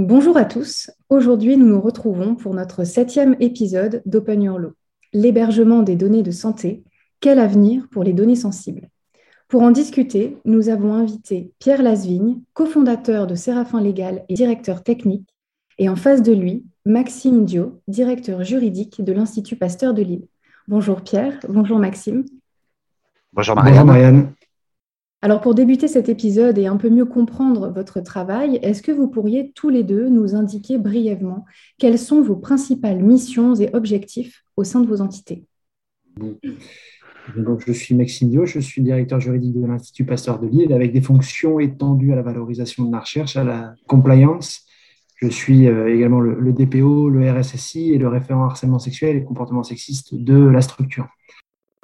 Bonjour à tous. Aujourd'hui, nous nous retrouvons pour notre septième épisode d'Open Your Law. L'hébergement des données de santé, quel avenir pour les données sensibles? Pour en discuter, nous avons invité Pierre Lasvigne, cofondateur de Séraphin Légal et directeur technique, et en face de lui, Maxime Dio, directeur juridique de l'Institut Pasteur de Lille. Bonjour Pierre, bonjour Maxime. Bonjour Marianne. Alors pour débuter cet épisode et un peu mieux comprendre votre travail, est-ce que vous pourriez tous les deux nous indiquer brièvement quelles sont vos principales missions et objectifs au sein de vos entités? Je suis Maxime Dio, je suis directeur juridique de l'Institut Pasteur de Lille avec des fonctions étendues à la valorisation de la recherche, à la compliance. Je suis euh, également le, le DPO, le RSSI et le référent harcèlement sexuel et comportement sexiste de la structure.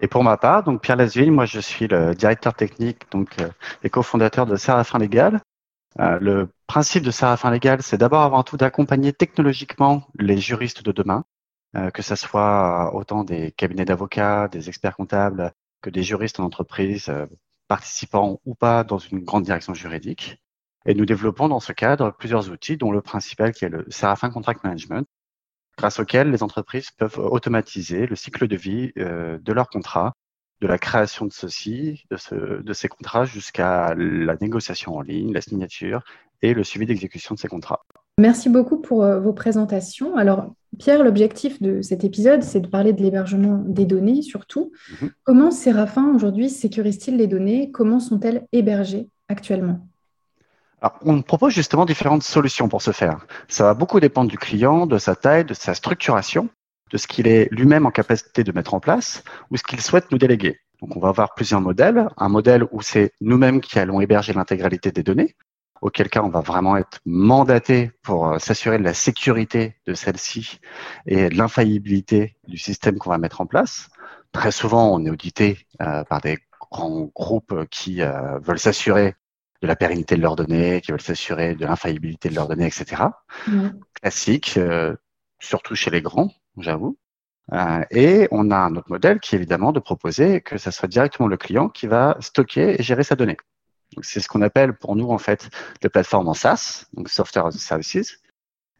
Et pour ma part, donc Pierre Lasville, moi je suis le directeur technique donc euh, et cofondateur de Séraphin Légal. Euh, le principe de Séraphin Légal, c'est d'abord avant tout d'accompagner technologiquement les juristes de demain, euh, que ce soit autant des cabinets d'avocats, des experts comptables, que des juristes en entreprise, participant ou pas dans une grande direction juridique. Et nous développons dans ce cadre plusieurs outils, dont le principal qui est le Séraphin Contract Management, grâce auquel les entreprises peuvent automatiser le cycle de vie euh, de leur contrat, de la création de de, de ces contrats jusqu'à la négociation en ligne, la signature et le suivi d'exécution de ces contrats. Merci beaucoup pour euh, vos présentations. Alors, Pierre, l'objectif de cet épisode, c'est de parler de l'hébergement des données surtout. Mhm. Comment Séraphin aujourd'hui sécurise-t-il les données? Comment sont-elles hébergées actuellement? On propose justement différentes solutions pour ce faire. Ça va beaucoup dépendre du client, de sa taille, de sa structuration, de ce qu'il est lui-même en capacité de mettre en place ou ce qu'il souhaite nous déléguer. Donc, on va avoir plusieurs modèles. Un modèle où c'est nous-mêmes qui allons héberger l'intégralité des données, auquel cas on va vraiment être mandaté pour euh, s'assurer de la sécurité de celle-ci et de l'infaillibilité du système qu'on va mettre en place. Très souvent, on est audité euh, par des grands groupes qui euh, veulent s'assurer de la pérennité de leurs données, qui veulent s'assurer de l'infaillibilité de leurs données, etc. Classique, euh, surtout chez les grands, j'avoue. Euh, et on a un autre modèle qui est évidemment de proposer que ce soit directement le client qui va stocker et gérer sa donnée. C'est ce qu'on appelle pour nous en fait des plateformes en SaaS, donc Software as a Services,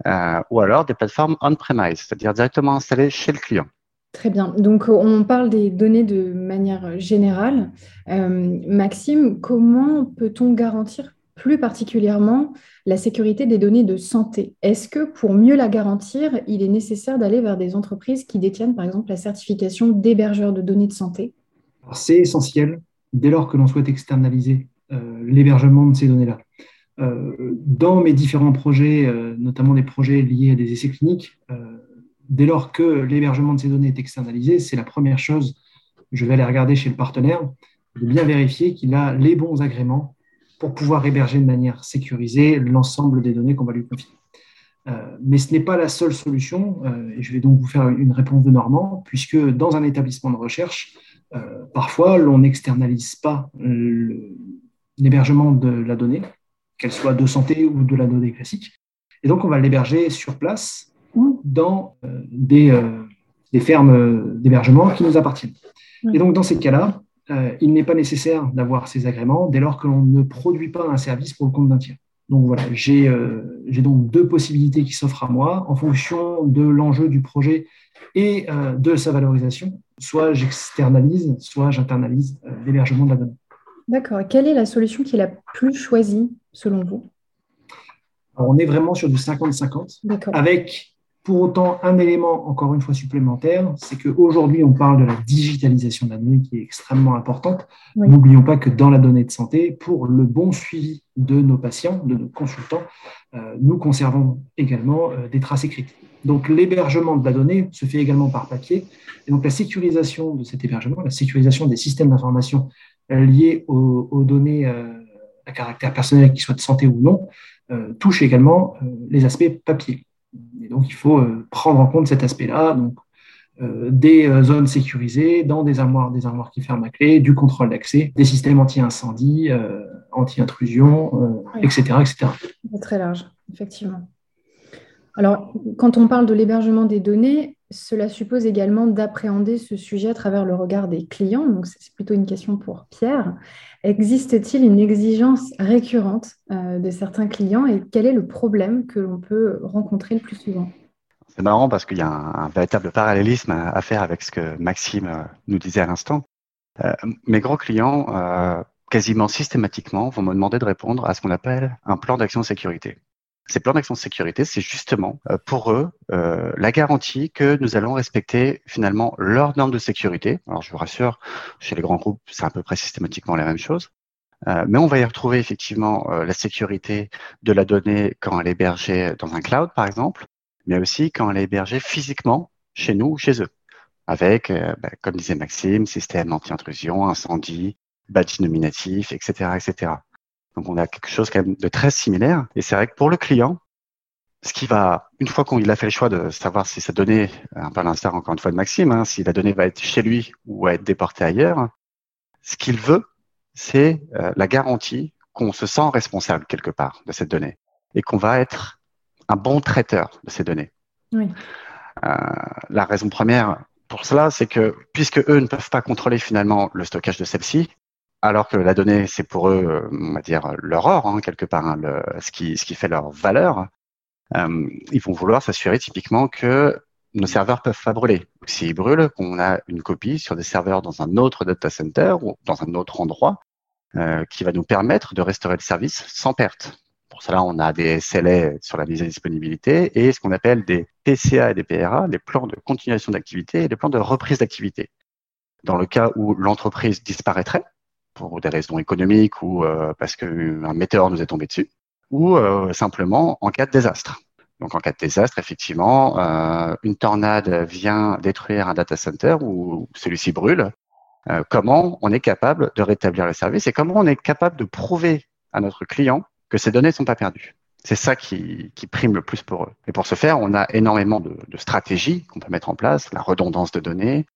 euh, ou alors des plateformes on-premise, c'est-à-dire directement installées chez le client. Très bien. Donc, on parle des données de manière générale. Euh, Maxime, comment peut-on garantir plus particulièrement la sécurité des données de santé? Est-ce que pour mieux la garantir, il est nécessaire d'aller vers des entreprises qui détiennent, par exemple, la certification d'hébergeur de données de santé? C'est essentiel dès lors que l'on souhaite externaliser euh, l'hébergement de ces données-là. Euh, dans mes différents projets, notamment des projets liés à des essais cliniques, dès lors que l'hébergement de ces données est externalisé, c'est la première chose. Je vais aller regarder chez le partenaire, de bien vérifier qu'il a les bons agréments pour pouvoir héberger de manière sécurisée l'ensemble des données qu'on va lui confier. Euh, mais ce n'est pas la seule solution, euh, et je vais donc vous faire une réponse de Normand, puisque dans un établissement de recherche, euh, parfois l'on n'externalise pas l'hébergement de la donnée, qu'elle soit de santé ou de la donnée classique, et donc on va l'héberger sur place ou dans euh, des, euh, des fermes d'hébergement qui nous appartiennent. Et donc, dans ces cas-là, euh, il n'est pas nécessaire d'avoir ces agréments dès lors que l'on ne produit pas un service pour le compte d'un tiers. Donc voilà, j'ai donc deux possibilités qui s'offrent à moi en fonction de l'enjeu du projet et de sa valorisation. Soit j'externalise, soit j'internalise l'hébergement de la donnée. D'accord. Quelle est la solution qui est la plus choisie selon vous? On est vraiment sur du 50-50 avec pour autant, un élément, encore une fois, supplémentaire, c'est qu'aujourd'hui, on parle de la digitalisation de la donnée qui est extrêmement importante. N'oublions pas que dans la donnée de santé, pour le bon suivi de nos patients, de nos consultants, euh, nous conservons également euh, des traces écrites. Donc, l'hébergement de la donnée se fait également par papier. Et donc, la sécurisation de cet hébergement, la sécurisation des systèmes d'information euh, liés aux, données à caractère personnel, qu'ils soient de santé ou non, touche également les aspects papier. Et donc, il faut euh, prendre en compte cet aspect-là. Donc, euh, des euh, zones sécurisées, dans des armoires, des armoires qui ferment à clé, du contrôle d'accès, des systèmes anti-incendie, anti-intrusion, etc., etc. Très large, effectivement. Alors, quand on parle de l'hébergement des données, cela suppose également d'appréhender ce sujet à travers le regard des clients. Donc, c'est plutôt une question pour Pierre. Existe-t-il une exigence récurrente euh, de certains clients et quel est le problème que l'on peut rencontrer le plus souvent? C'est marrant parce qu'il y a un, véritable parallélisme à, faire avec ce que Maxime euh, nous disait à l'instant. Euh, mes grands clients, quasiment systématiquement, vont me demander de répondre à ce qu'on appelle un plan d'action sécurité. Ces plans d'action de sécurité, c'est justement euh, pour eux euh, la garantie que nous allons respecter finalement leurs normes de sécurité. Alors je vous rassure, chez les grands groupes, c'est à peu près systématiquement la même chose. Euh, mais on va y retrouver effectivement la sécurité de la donnée quand elle est hébergée dans un cloud, par exemple, mais aussi quand elle est hébergée physiquement chez nous ou chez eux, avec, bah, comme disait Maxime, système anti-intrusion, incendie, badge nominatif, etc., etc. Donc on a quelque chose quand même de très similaire. Et c'est vrai que pour le client, ce qui va, une fois qu'il a fait le choix de savoir si sa donnée, un peu à l'instar encore une fois de Maxime, hein, si la donnée va être chez lui ou va être déportée ailleurs, ce qu'il veut, c'est euh, la garantie qu'on se sent responsable quelque part de cette donnée et qu'on va être un bon traiteur de ces données. Oui. Euh, la raison première pour cela, c'est que puisque eux ne peuvent pas contrôler finalement le stockage de celle-ci, alors que la donnée, c'est pour eux, euh, on va dire, leur or, hein, quelque part, hein, le, ce, qui, ce qui fait leur valeur, euh, ils vont vouloir s'assurer typiquement que nos serveurs peuvent pas brûler. S'ils brûlent, qu'on a une copie sur des serveurs dans un autre data center ou dans un autre endroit euh, qui va nous permettre de restaurer le service sans perte. Pour cela, on a des SLA sur la mise à disponibilité et ce qu'on appelle des PCA et des PRA, des plans de continuation d'activité et des plans de reprise d'activité. Dans le cas où l'entreprise disparaîtrait, pour des raisons économiques ou euh, parce qu'un météore nous est tombé dessus, ou euh, simplement en cas de désastre. Donc en cas de désastre, effectivement, euh, une tornade vient détruire un data center ou celui-ci brûle. comment on est capable de rétablir le service et comment on est capable de prouver à notre client que ces données ne sont pas perdues? C'est ça qui, prime le plus pour eux. Et pour ce faire, on a énormément de, de stratégies qu'on peut mettre en place, la redondance de données,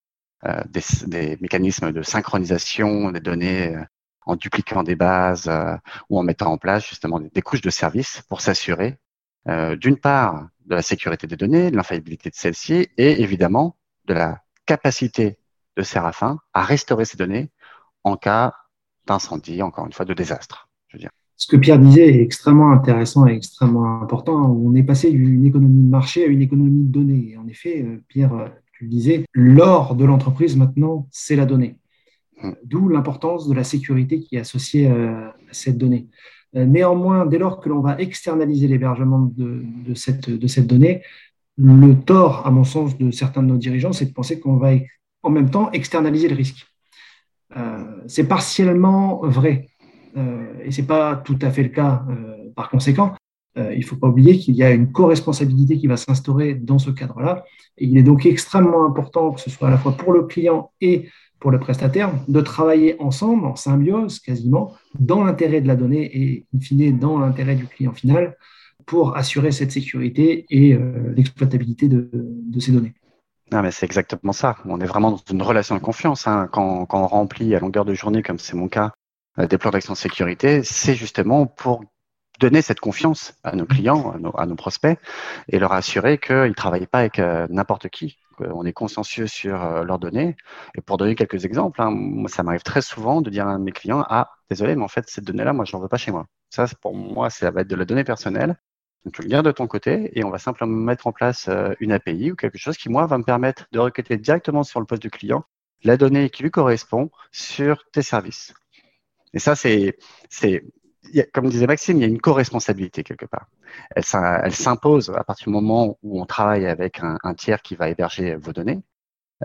des, des, mécanismes de synchronisation des données euh, en dupliquant des bases euh, ou en mettant en place justement des, couches de services pour s'assurer d'une part de la sécurité des données, de l'infaillibilité de celles-ci et évidemment de la capacité de Séraphin à restaurer ces données en cas d'incendie, encore une fois, de désastre. Je veux dire. Ce que Pierre disait est extrêmement intéressant et extrêmement important. On est passé d'une économie de marché à une économie de données. En effet, Pierre tu disais, l'or de l'entreprise maintenant, c'est la donnée. Hmm. D'où l'importance de la sécurité qui est associée euh, à cette donnée. Euh, néanmoins, dès lors que l'on va externaliser l'hébergement de, cette, de cette donnée, le tort, à mon sens, de certains de nos dirigeants, c'est de penser qu'on va en même temps externaliser le risque. Euh, c'est partiellement vrai, et ce n'est pas tout à fait le cas par conséquent. Euh, il ne faut pas oublier qu'il y a une co-responsabilité qui va s'instaurer dans ce cadre-là. Et il est donc extrêmement important que ce soit à la fois pour le client et pour le prestataire de travailler ensemble, en symbiose quasiment, dans l'intérêt de la donnée et, in fine, dans l'intérêt du client final pour assurer cette sécurité et euh, l'exploitabilité de, ces données. Mais c'est exactement ça. On est vraiment dans une relation de confiance. Hein. Quand, quand, on remplit à longueur de journée, comme c'est mon cas, euh, des plans d'action de sécurité, c'est justement pour donner cette confiance à nos clients, à nos, prospects, et leur assurer qu'ils ne travaillent pas avec euh, n'importe qui. On est consciencieux sur euh, leurs données. Et pour donner quelques exemples, hein, moi, ça m'arrive très souvent de dire à mes clients Ah, désolé, mais en fait, cette donnée-là, moi, je n'en veux pas chez moi. Ça, pour moi, ça va être de la donnée personnelle. Donc, tu le gardes de ton côté et on va simplement mettre en place euh, une API ou quelque chose qui, moi, va me permettre de requêter directement sur le poste du client la donnée qui lui correspond sur tes services. Et ça, c'est, c'est comme disait Maxime, il y a une co-responsabilité quelque part. Elle, s'impose à partir du moment où on travaille avec un, tiers qui va héberger vos données,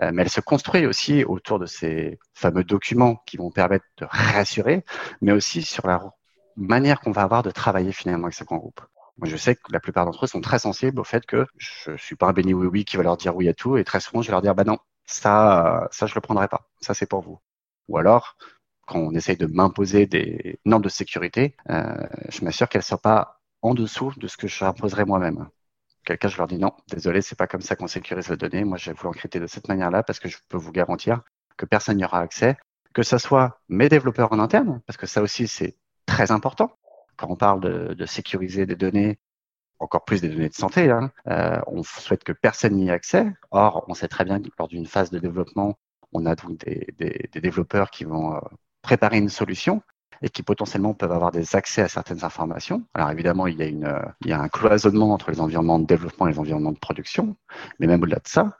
euh, mais elle se construit aussi autour de ces fameux documents qui vont permettre de rassurer, mais aussi sur la manière qu'on va avoir de travailler finalement avec ce grand groupe. Moi, je sais que la plupart d'entre eux sont très sensibles au fait que je suis pas un béni oui oui qui va leur dire oui à tout, et très souvent je vais leur dire bah non, ça, ça je le prendrai pas, ça c'est pour vous. Ou alors, quand on essaye de m'imposer des normes de sécurité, euh, je m'assure qu'elles ne soient pas en dessous de ce que j'imposerais moi-même. Quelqu'un, je leur dis non, désolé, c'est pas comme ça qu'on sécurise les données. Moi, je vais vous l'encrypter de cette manière-là parce que je peux vous garantir que personne n'y aura accès, que ce soit mes développeurs en interne, parce que ça aussi, c'est très important. Quand on parle de, sécuriser des données, encore plus des données de santé. Hein. Euh, on souhaite que personne n'y ait accès. Or, on sait très bien que lors d'une phase de développement, on a donc des, des, développeurs qui vont euh, préparer une solution et qui potentiellement peuvent avoir des accès à certaines informations. Alors évidemment, il y a, une, il y a un cloisonnement entre les environnements de développement et les environnements de production, mais même au-delà de ça,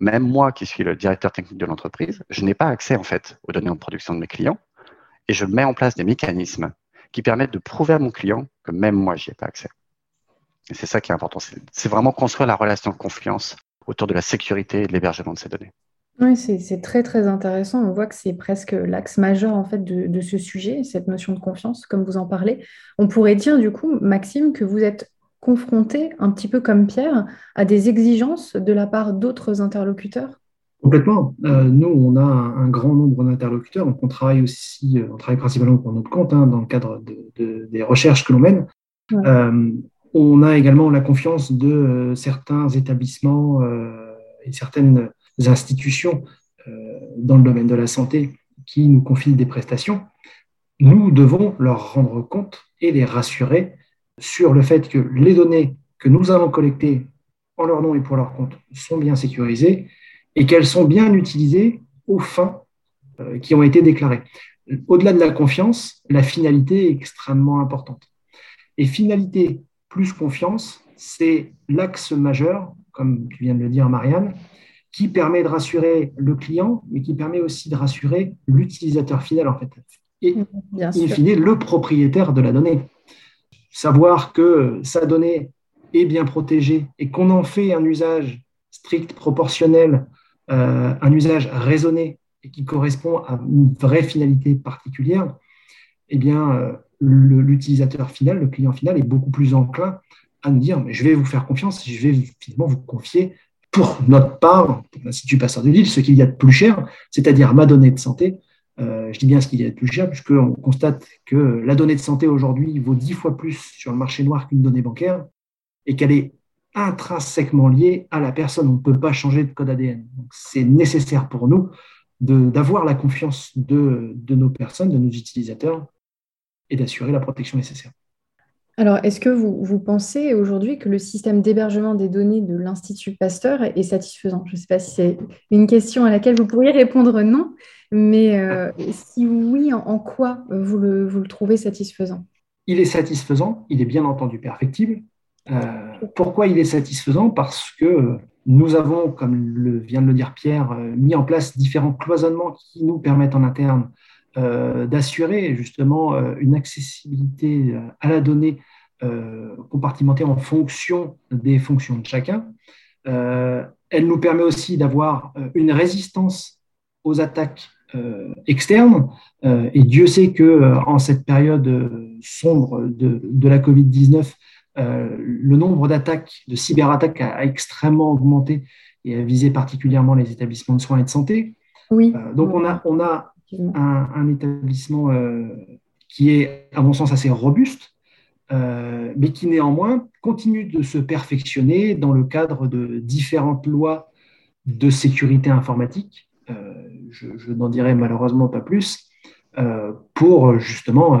même moi qui suis le directeur technique de l'entreprise, je n'ai pas accès en fait aux données en production de mes clients et je mets en place des mécanismes qui permettent de prouver à mon client que même moi, j'y ai pas accès. Et c'est ça qui est important. C'est vraiment construire la relation de confiance autour de la sécurité et de l'hébergement de ces données. Oui, c'est très très intéressant. On voit que c'est presque l'axe majeur en fait de, de, ce sujet, cette notion de confiance, comme vous en parlez. On pourrait dire du coup, Maxime, que vous êtes confronté, un petit peu comme Pierre, à des exigences de la part d'autres interlocuteurs? Complètement. Euh, nous, on a un, grand nombre d'interlocuteurs, donc on travaille aussi, euh, on travaille principalement pour notre compte, hein, dans le cadre de, des recherches que l'on mène. Euh, on a également la confiance de certains établissements et certaines institutions dans le domaine de la santé qui nous confient des prestations. Nous devons leur rendre compte et les rassurer sur le fait que les données que nous allons collecter en leur nom et pour leur compte sont bien sécurisées et qu'elles sont bien utilisées aux fins euh, qui ont été déclarées. Au-delà de la confiance, la finalité est extrêmement importante. Et finalité plus confiance, c'est l'axe majeur, comme tu viens de le dire, Marianne, qui permet de rassurer le client, mais qui permet aussi de rassurer l'utilisateur final, en fait. Et, in fine, le propriétaire de la donnée. Savoir que sa donnée est bien protégée et qu'on en fait un usage strict, proportionnel, euh, un usage raisonné et qui correspond à une vraie finalité particulière, eh bien, euh, l'utilisateur final, le client final, est beaucoup plus enclin à nous dire mais je vais vous faire confiance, je vais finalement vous confier pour notre part, pour l'Institut Pasteur de Lille, ce qu'il y a de plus cher, c'est-à-dire ma donnée de santé. Euh, je dis bien ce qu'il y a de plus cher, puisqu'on constate que la donnée de santé aujourd'hui vaut dix fois plus sur le marché noir qu'une donnée bancaire et qu'elle est intrinsèquement lié à la personne. On ne peut pas changer de code ADN. C'est nécessaire pour nous d'avoir la confiance de, nos personnes, de nos utilisateurs, et d'assurer la protection nécessaire. Alors, est-ce que vous, pensez aujourd'hui que le système d'hébergement des données de l'Institut Pasteur est satisfaisant? Je ne sais pas si c'est une question à laquelle vous pourriez répondre non, mais euh, si oui, en, quoi vous le, trouvez satisfaisant? Il est satisfaisant, il est bien entendu perfectible, euh, pourquoi il est satisfaisant? Parce que nous avons, comme vient de le dire Pierre, euh, mis en place différents cloisonnements qui nous permettent en interne d'assurer justement une accessibilité à la donnée compartimentée en fonction des fonctions de chacun. elle nous permet aussi d'avoir une résistance aux attaques externes. et Dieu sait que en cette période sombre de, de la Covid-19, euh, le nombre d'attaques, de cyberattaques a, extrêmement augmenté et a visé particulièrement les établissements de soins et de santé. Oui. Euh, donc on a, on a un, établissement euh, qui est, à mon sens, assez robuste, mais qui néanmoins continue de se perfectionner dans le cadre de différentes lois de sécurité informatique. je, n'en dirai malheureusement pas plus, pour justement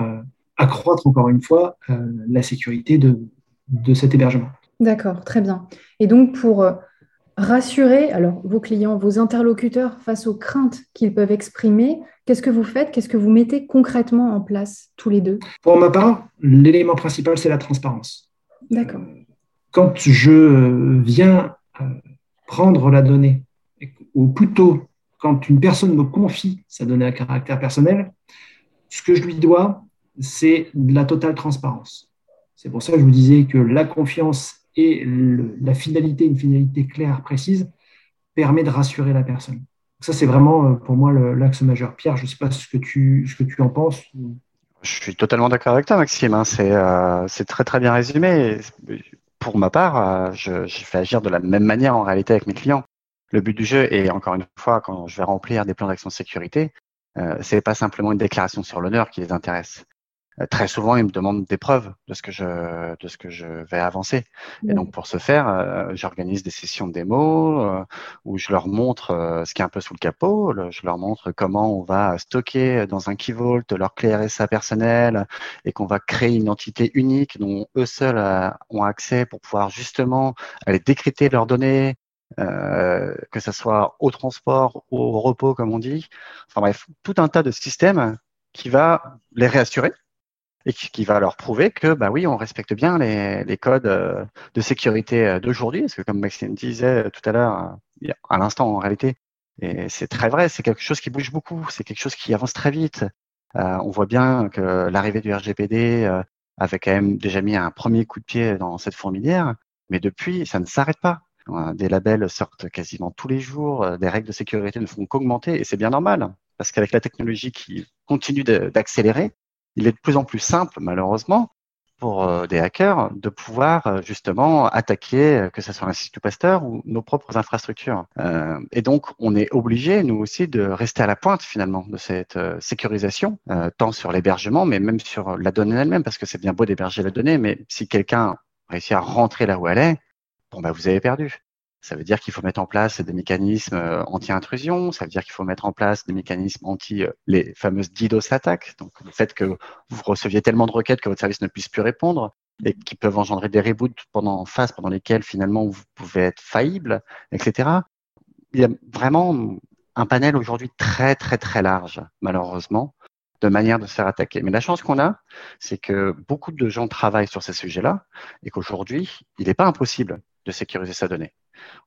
accroître encore une fois la sécurité de, de cet hébergement. D'accord, très bien. Et donc pour euh, rassurer alors vos clients, vos interlocuteurs face aux craintes qu'ils peuvent exprimer, qu'est-ce que vous faites Qu'est-ce que vous mettez concrètement en place tous les deux? Pour ma part, l'élément principal, c'est la transparence. D'accord. Quand je viens euh, prendre la donnée, ou plutôt quand une personne me confie sa donnée à caractère personnel, ce que je lui dois, c'est de la totale transparence. C'est pour ça que je vous disais que la confiance et la finalité, une finalité claire, précise, permet de rassurer la personne. Ça, c'est vraiment euh, pour moi l'axe majeur. Pierre, je ne sais pas ce que, tu, ce que tu en penses. Je suis totalement d'accord avec toi, Maxime. Hein. Euh, c'est très très bien résumé. Pour ma part, euh, je, fais agir de la même manière en réalité avec mes clients. Le but du jeu est, encore une fois, quand je vais remplir des plans d'action de sécurité, euh, c'est pas simplement une déclaration sur l'honneur qui les intéresse très souvent, ils me demandent des preuves de ce que je, de ce que je vais avancer. Et donc, pour ce faire, euh, j'organise des sessions de démo euh, où je leur montre ce qui est un peu sous le capot. je leur montre comment on va stocker dans un Key Vault leur clé RSA personnelle et qu'on va créer une entité unique dont eux seuls ont accès pour pouvoir justement aller décrypter leurs données, euh, que ce soit au transport ou au repos, comme on dit. Enfin bref, tout un tas de systèmes qui va les réassurer et qui, va leur prouver que, bah oui, on respecte bien les, codes euh, de sécurité euh, d'aujourd'hui. Parce que comme Maxime disait tout à l'heure, à l'instant en réalité, et c'est très vrai, c'est quelque chose qui bouge beaucoup, c'est quelque chose qui avance très vite. Euh, on voit bien que l'arrivée du RGPD euh, avait quand même déjà mis un premier coup de pied dans cette fourmilière, mais depuis, ça ne s'arrête pas. Des labels sortent quasiment tous les jours, des règles de sécurité ne font qu'augmenter, et c'est bien normal, parce qu'avec la technologie qui continue d'accélérer, il est de plus en plus simple, malheureusement, pour euh, des hackers de pouvoir euh, justement attaquer, euh, que ce soit l'Institut Pasteur ou nos propres infrastructures. et donc, on est obligé, nous aussi, de rester à la pointe finalement de cette sécurisation, tant sur l'hébergement, mais même sur la donnée elle-même, parce que c'est bien beau d'héberger la donnée, mais si quelqu'un réussit à rentrer là où elle est, bon, bah, vous avez perdu. Ça veut dire qu'il faut mettre en place des mécanismes euh, anti-intrusion, ça veut dire qu'il faut mettre en place des mécanismes anti euh, les fameuses DDoS attaques, donc le fait que vous receviez tellement de requêtes que votre service ne puisse plus répondre et qui peuvent engendrer des reboots pendant en phase pendant lesquels finalement vous pouvez être faillible, etc. Il y a vraiment un panel aujourd'hui très très très large, malheureusement, de manières de se faire attaquer. Mais la chance qu'on a, c'est que beaucoup de gens travaillent sur ces sujets-là et qu'aujourd'hui, il n'est pas impossible de sécuriser sa donnée.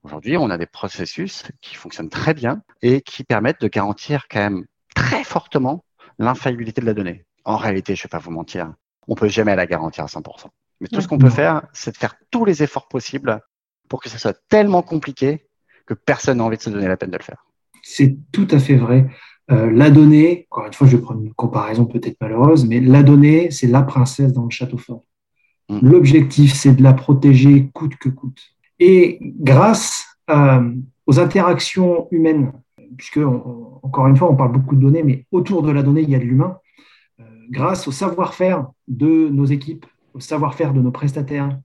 Aujourd'hui, on a des processus qui fonctionnent très bien et qui permettent de garantir quand même très fortement l'infaillibilité de la donnée. En réalité, je ne vais pas vous mentir, on peut jamais la garantir à 100%. Mais tout ce qu'on peut faire, c'est de faire tous les efforts possibles pour que ce soit tellement compliqué que personne n'a envie de se donner la peine de le faire. C'est tout à fait vrai. Euh, la donnée, encore une fois, je vais prendre une comparaison peut-être malheureuse, mais la donnée, c'est la princesse dans le château fort. Mm. L'objectif, c'est de la protéger coûte que coûte. Et grâce aux interactions humaines, puisque encore une fois, on parle beaucoup de données, mais autour de la donnée, il y a de l'humain, euh, grâce au savoir-faire de nos équipes, au savoir-faire de nos prestataires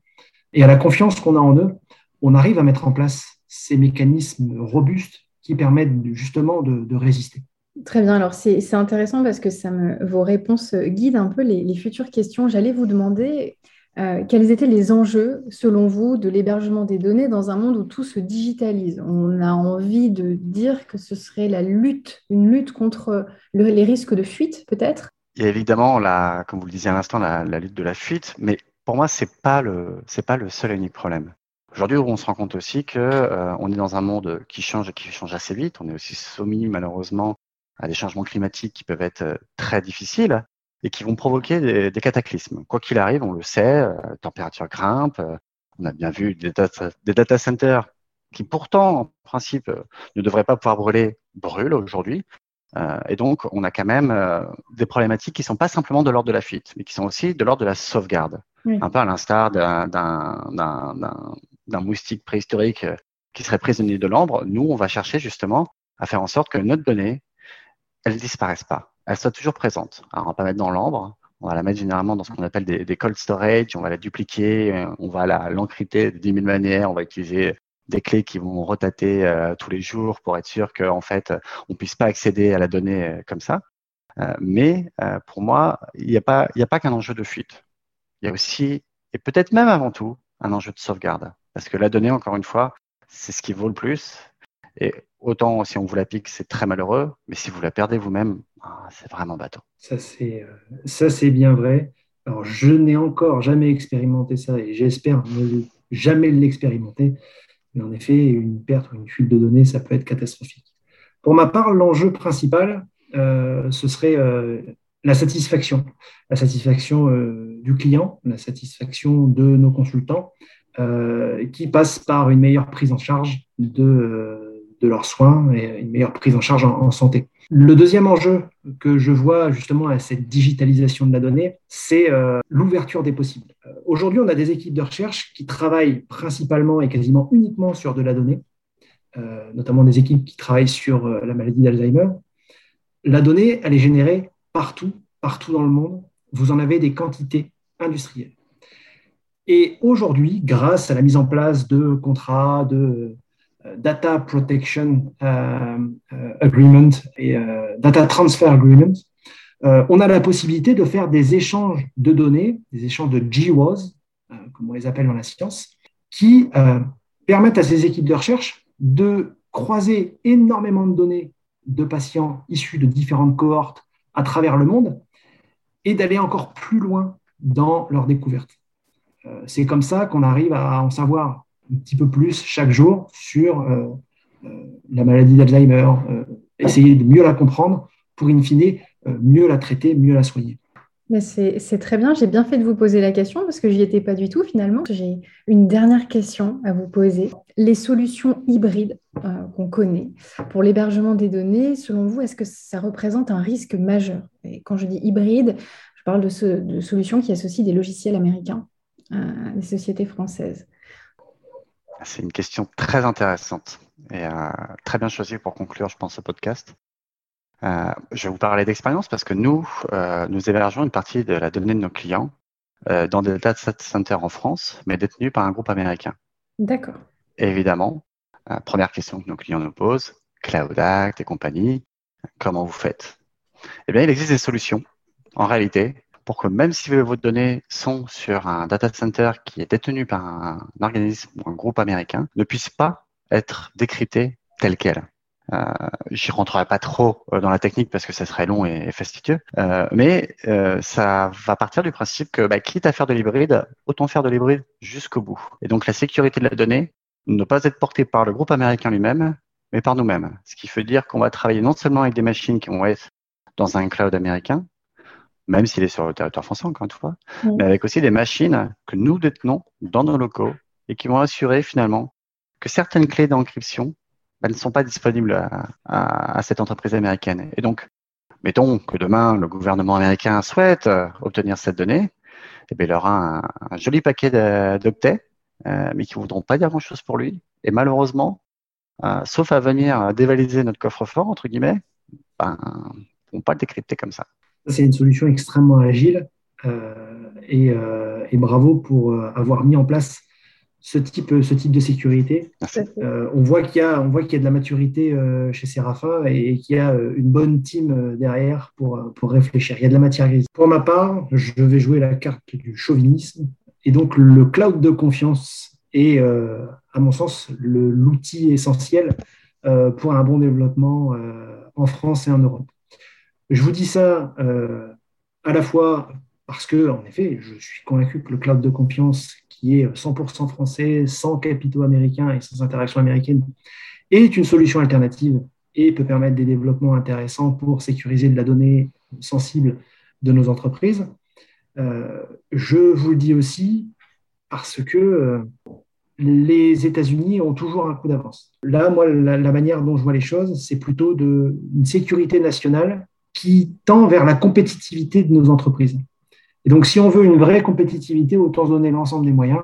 et à la confiance qu'on a en eux, on arrive à mettre en place ces mécanismes robustes qui permettent justement de, résister. Très bien, alors c'est intéressant parce que vos réponses guident un peu les futures questions. J'allais vous demander euh, quels étaient les enjeux, selon vous, de l'hébergement des données dans un monde où tout se digitalise? On a envie de dire que ce serait la lutte, une lutte contre les risques de fuite, peut-être? Il y a évidemment, la, comme vous le disiez à l'instant, la, lutte de la fuite, mais pour moi, ce n'est pas, le, seul et unique problème. Aujourd'hui, on se rend compte aussi qu'on euh, est dans un monde qui change et qui change assez vite. On est aussi soumis, malheureusement, à des changements climatiques qui peuvent être euh, très difficiles et qui vont provoquer des, des cataclysmes. Quoi qu'il arrive, on le sait, euh, température grimpe, euh, on a bien vu des data, des data centers qui pourtant, en principe, euh, ne devraient pas pouvoir brûler, brûlent aujourd'hui. Euh, et donc, on a quand même des problématiques qui sont pas simplement de l'ordre de la fuite, mais qui sont aussi de l'ordre de la sauvegarde. Un peu à l'instar d'un moustique préhistorique qui serait prisonnier de l'ambre. Nous, on va chercher justement à faire en sorte que notre donnée, elle ne disparaisse pas elle soit toujours présente. Alors, on va pas mettre dans l'ambre, on va la mettre généralement dans ce qu'on appelle des, cold storage, on va la dupliquer, euh, on va l'encrypter de 10 000 manières, on va utiliser des clés qui vont rotater euh, tous les jours pour être sûr qu'en fait, on puisse pas accéder à la donnée euh, comme ça. mais pour moi, il n'y a pas, qu'un enjeu de fuite. Il y a aussi, et peut-être même avant tout, un enjeu de sauvegarde. Parce que la donnée, encore une fois, c'est ce qui vaut le plus. Autant si on vous la pique, c'est très malheureux, mais si vous la perdez vous-même, ah, c'est vraiment bateau. Ça, c'est, euh, ça, c'est bien vrai. Alors, je n'ai encore jamais expérimenté ça et j'espère ne jamais l'expérimenter. Mais en effet, une perte ou une fuite de données, ça peut être catastrophique. Pour ma part, l'enjeu principal, euh, ce serait euh, la satisfaction. La satisfaction du client, la satisfaction de nos consultants, qui passe par une meilleure prise en charge de de leurs soins et une meilleure prise en charge en, santé. Le deuxième enjeu que je vois justement à cette digitalisation de la donnée, c'est euh, l'ouverture des possibles. Euh, aujourd'hui, on a des équipes de recherche qui travaillent principalement et quasiment uniquement sur de la donnée, euh, notamment des équipes qui travaillent sur la maladie d'Alzheimer. La donnée, elle est générée partout, partout dans le monde, vous en avez des quantités industrielles. Et aujourd'hui, grâce à la mise en place de contrats, de Data Protection euh, euh, Agreement et Data Transfer Agreement, on a la possibilité de faire des échanges de données, des échanges de GWAS, comme on les appelle dans la science, qui permettent à ces équipes de recherche de croiser énormément de données de patients issus de différentes cohortes à travers le monde et d'aller encore plus loin dans leur découverte. C'est comme ça qu'on arrive à en savoir un petit peu plus chaque jour sur euh, euh, la maladie d'Alzheimer, euh, essayer de mieux la comprendre pour, in fine, mieux la traiter, mieux la soigner. C'est très bien, j'ai bien fait de vous poser la question parce que j'y étais pas du tout finalement. J'ai une dernière question à vous poser. Les solutions hybrides qu'on connaît pour l'hébergement des données, selon vous, est-ce que ça représente un risque majeur? Et quand je dis hybride, je parle de, de solutions qui associent des logiciels américains à des sociétés françaises. C'est une question très intéressante et euh, très bien choisie pour conclure, je pense, ce podcast. Euh, je vais vous parler d'expérience parce que nous, euh, nous hébergeons une partie de la donnée de nos clients dans des data centers en France, mais détenus par un groupe américain. D'accord. Évidemment, première question que nos clients nous posent, Cloud Act et compagnie, comment vous faites? Eh bien, il existe des solutions, en réalité, pour que même si vos données sont sur un data center qui est détenu par un, organisme ou un groupe américain, ne puissent pas être décryptées telles quelles. Euh, J'y rentrerai pas trop euh, dans la technique parce que ça serait long et, fastidieux, euh, mais euh, ça va partir du principe que, bah, quitte à faire de l'hybride, autant faire de l'hybride jusqu'au bout. Et donc la sécurité de la donnée ne pas être portée par le groupe américain lui-même, mais par nous-mêmes. Ce qui veut dire qu'on va travailler non seulement avec des machines qui vont être dans un cloud américain, même s'il est sur le territoire français, encore une fois, mais avec aussi des machines que nous détenons dans nos locaux et qui vont assurer finalement que certaines clés d'encryption bah, ne sont pas disponibles à, cette entreprise américaine. Et donc, mettons que demain, le gouvernement américain souhaite euh, obtenir cette donnée, eh bien, il aura un, joli paquet d'octets, euh, mais qui ne voudront pas dire grand-chose pour lui. Et malheureusement, euh, sauf à venir dévaliser notre coffre-fort, entre guillemets, ben, ne vont pas le décrypter comme ça. C'est une solution extrêmement agile euh, euh, et, bravo pour euh, avoir mis en place ce type, ce type de sécurité. on voit qu'il y, a, on voit qu'il y a de la maturité chez Serafa et, qu'il y a une bonne team derrière pour, pour réfléchir. Il y a de la matière grise. Pour ma part, je vais jouer la carte du chauvinisme et donc le cloud de confiance est, à mon sens, l'outil essentiel pour un bon développement en France et en Europe. Je vous dis ça euh, à la fois parce que, en effet, je suis convaincu que le cloud de confiance, qui est 100% français, sans capitaux américains et sans interaction américaine, est une solution alternative et peut permettre des développements intéressants pour sécuriser de la donnée sensible de nos entreprises. Euh, je vous le dis aussi parce que euh, les États-Unis ont toujours un coup d'avance. Là, moi, la, la, manière dont je vois les choses, c'est plutôt de, une sécurité nationale qui tend vers la compétitivité de nos entreprises. Et donc, si on veut une vraie compétitivité, autant se donner l'ensemble des moyens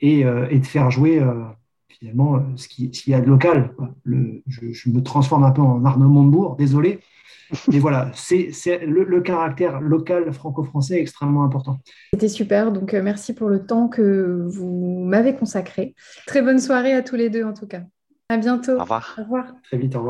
et, euh, de faire jouer euh, finalement euh, ce qu'il y a de local. je, me transforme un peu en Arnaud Montebourg, désolé. Mais voilà, c'est le, le, caractère local franco-français extrêmement important. C'était super, donc merci pour le temps que vous m'avez consacré. Très bonne soirée à tous les deux en tout cas. À bientôt. Au revoir. Au revoir. Très vite, au revoir.